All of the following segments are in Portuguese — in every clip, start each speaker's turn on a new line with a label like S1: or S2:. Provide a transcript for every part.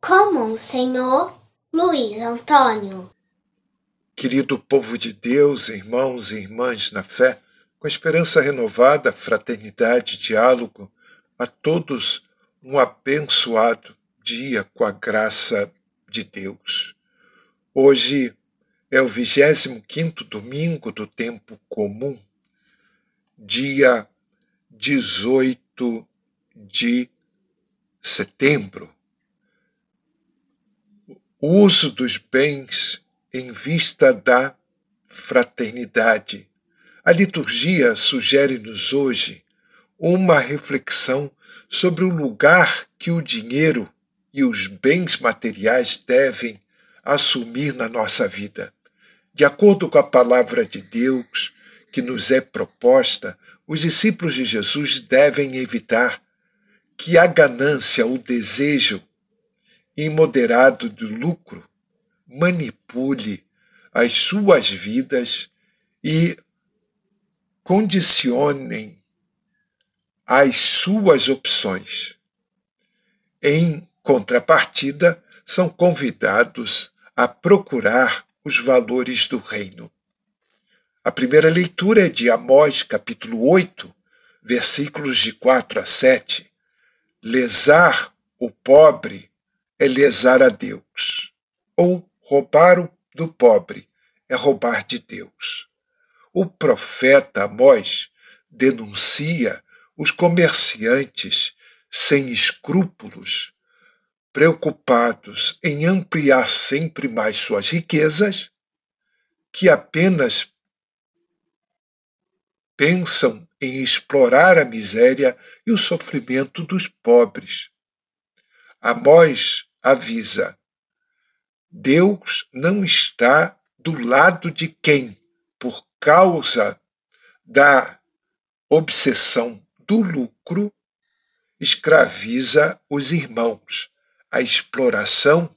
S1: com o senhor Luiz Antônio.
S2: Querido povo de Deus, irmãos e irmãs na fé, com a esperança renovada, fraternidade, diálogo, a todos um abençoado dia com a graça de Deus. Hoje é o 25 domingo do tempo comum, dia 18 de setembro. O uso dos bens em vista da fraternidade. A liturgia sugere-nos hoje uma reflexão sobre o lugar que o dinheiro e os bens materiais devem assumir na nossa vida. De acordo com a palavra de Deus que nos é proposta, os discípulos de Jesus devem evitar que a ganância, o desejo imoderado do lucro manipule as suas vidas e condicionem as suas opções. Em contrapartida, são convidados a procurar os valores do reino. A primeira leitura é de Amós, capítulo 8, versículos de 4 a 7. Lesar o pobre é lesar a Deus, ou roubar do pobre é roubar de Deus. O profeta Amós denuncia os comerciantes sem escrúpulos, preocupados em ampliar sempre mais suas riquezas, que apenas pensam em explorar a miséria e o sofrimento dos pobres. Amós avisa: Deus não está do lado de quem, por causa da obsessão do lucro, escraviza os irmãos. A exploração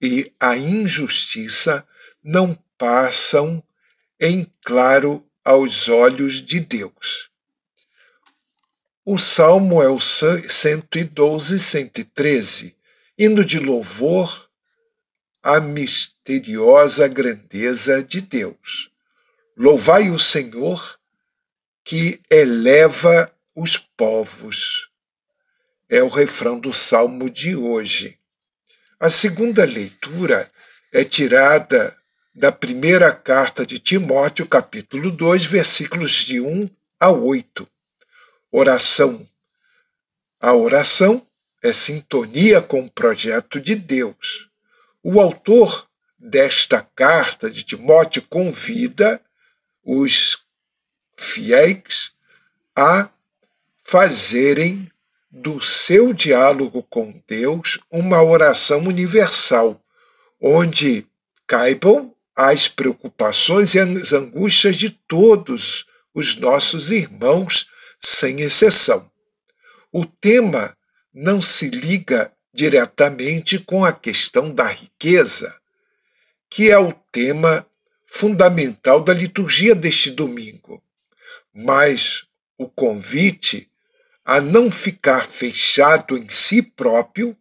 S2: e a injustiça não passam em claro aos olhos de Deus. O salmo é o 112, 113, hino de louvor à misteriosa grandeza de Deus. Louvai o Senhor que eleva os povos. É o refrão do salmo de hoje. A segunda leitura é tirada da primeira carta de Timóteo, capítulo 2, versículos de 1 a 8. Oração. A oração é sintonia com o projeto de Deus. O autor desta carta de Timóteo convida os fiéis a fazerem do seu diálogo com Deus uma oração universal, onde caibam as preocupações e as angústias de todos os nossos irmãos, sem exceção. O tema não se liga diretamente com a questão da riqueza, que é o tema fundamental da liturgia deste domingo, mas o convite a não ficar fechado em si próprio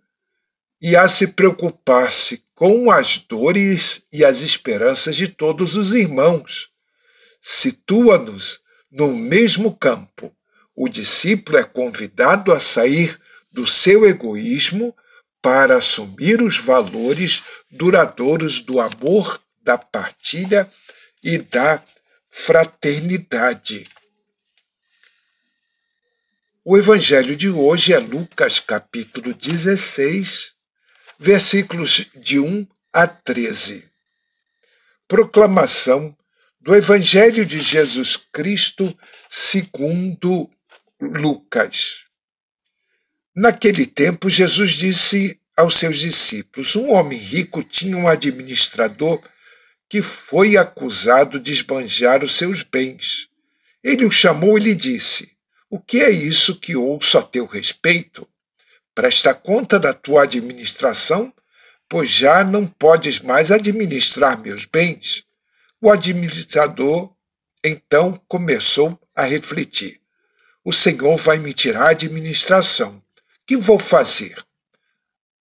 S2: e a se preocupar-se com as dores e as esperanças de todos os irmãos. Situa-nos no mesmo campo. O discípulo é convidado a sair do seu egoísmo para assumir os valores duradouros do amor, da partilha e da fraternidade. O evangelho de hoje é Lucas capítulo 16, versículos de 1 a 13. Proclamação do Evangelho de Jesus Cristo segundo Lucas. Naquele tempo, Jesus disse aos seus discípulos: Um homem rico tinha um administrador que foi acusado de esbanjar os seus bens. Ele o chamou e lhe disse: O que é isso que ouço a teu respeito? Presta conta da tua administração, pois já não podes mais administrar meus bens. O administrador então começou a refletir: O Senhor vai me tirar a administração. Que vou fazer?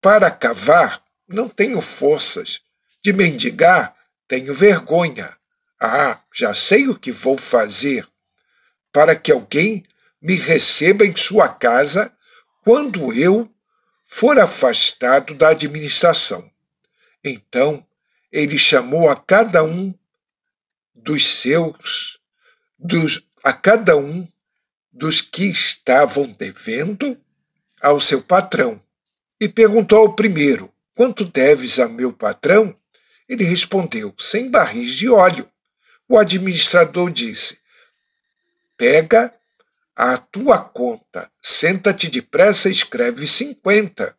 S2: Para cavar, não tenho forças. De mendigar, tenho vergonha. Ah, já sei o que vou fazer. Para que alguém me receba em sua casa quando eu for afastado da administração. Então ele chamou a cada um dos seus, dos, a cada um dos que estavam devendo ao seu patrão e perguntou ao primeiro: Quanto deves a meu patrão? Ele respondeu: Cem barris de óleo. O administrador disse: Pega a tua conta, senta-te depressa e escreve cinquenta.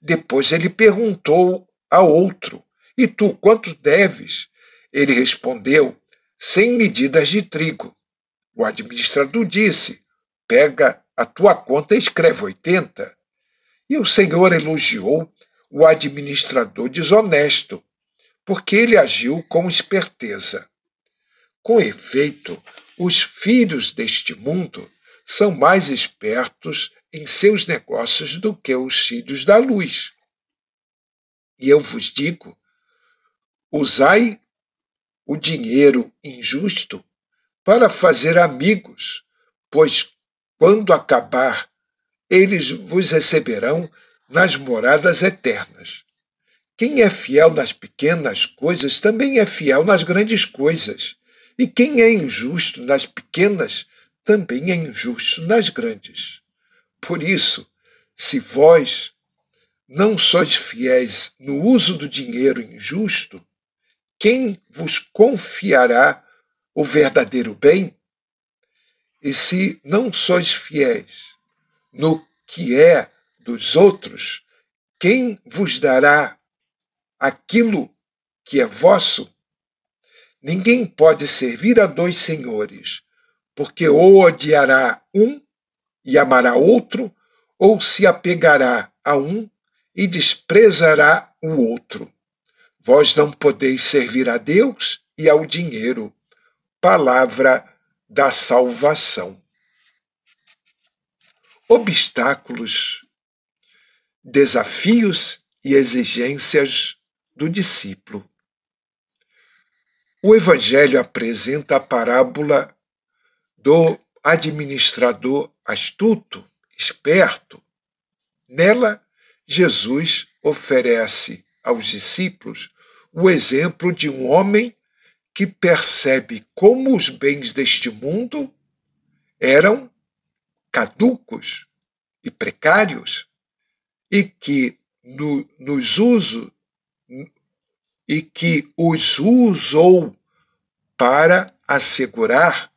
S2: Depois ele perguntou a outro: E tu quanto deves? Ele respondeu: Cem medidas de trigo. O administrador disse: Pega a tua conta e escreve oitenta. E o Senhor elogiou o administrador desonesto, porque ele agiu com esperteza. Com efeito, os filhos deste mundo são mais espertos em seus negócios do que os filhos da luz. E eu vos digo: usai o dinheiro injusto para fazer amigos, pois quando acabar, eles vos receberão nas moradas eternas. Quem é fiel nas pequenas coisas também é fiel nas grandes coisas. E quem é injusto nas pequenas também é injusto nas grandes. Por isso, se vós não sois fiéis no uso do dinheiro injusto, quem vos confiará o verdadeiro bem? E se não sois fiéis no que é dos outros, quem vos dará aquilo que é vosso? Ninguém pode servir a dois senhores, porque ou odiará um e amará outro, ou se apegará a um e desprezará o outro. Vós não podeis servir a Deus e ao dinheiro. Palavra da salvação. Obstáculos, desafios e exigências do discípulo. O Evangelho apresenta a parábola do administrador astuto, esperto. Nela, Jesus oferece aos discípulos o exemplo de um homem que percebe como os bens deste mundo eram caducos e precários e que no, nos uso e que os usou para assegurar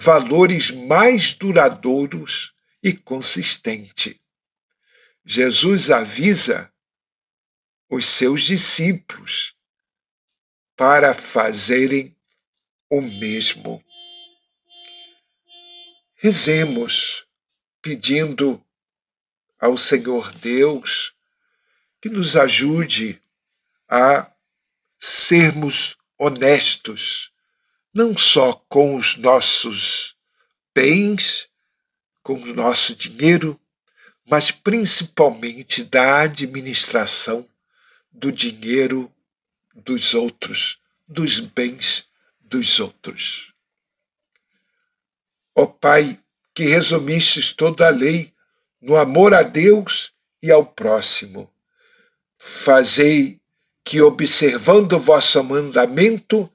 S2: valores mais duradouros e consistentes. Jesus avisa os seus discípulos para fazerem o mesmo. Rezemos pedindo ao Senhor Deus que nos ajude a sermos honestos, não só com os nossos bens, com o nosso dinheiro, mas principalmente da administração do dinheiro dos outros, dos bens dos outros. Ó Pai, que resumistes toda a lei no amor a Deus e ao próximo, fazei que, observando o vosso mandamento,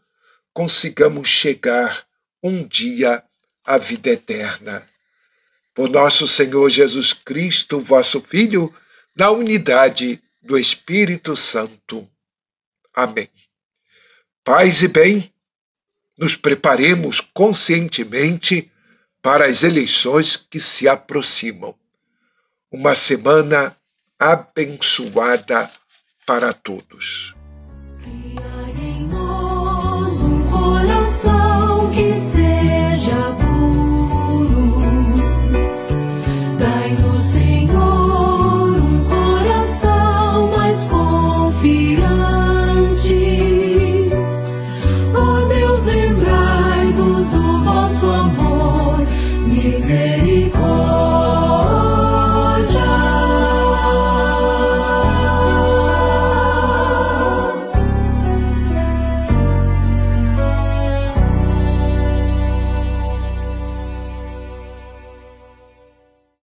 S2: consigamos chegar um dia à vida eterna. Por nosso Senhor Jesus Cristo, vosso Filho, na unidade do Espírito Santo. Amém. Paz e bem, nos preparemos conscientemente para as eleições que se aproximam. Uma semana abençoada para todos.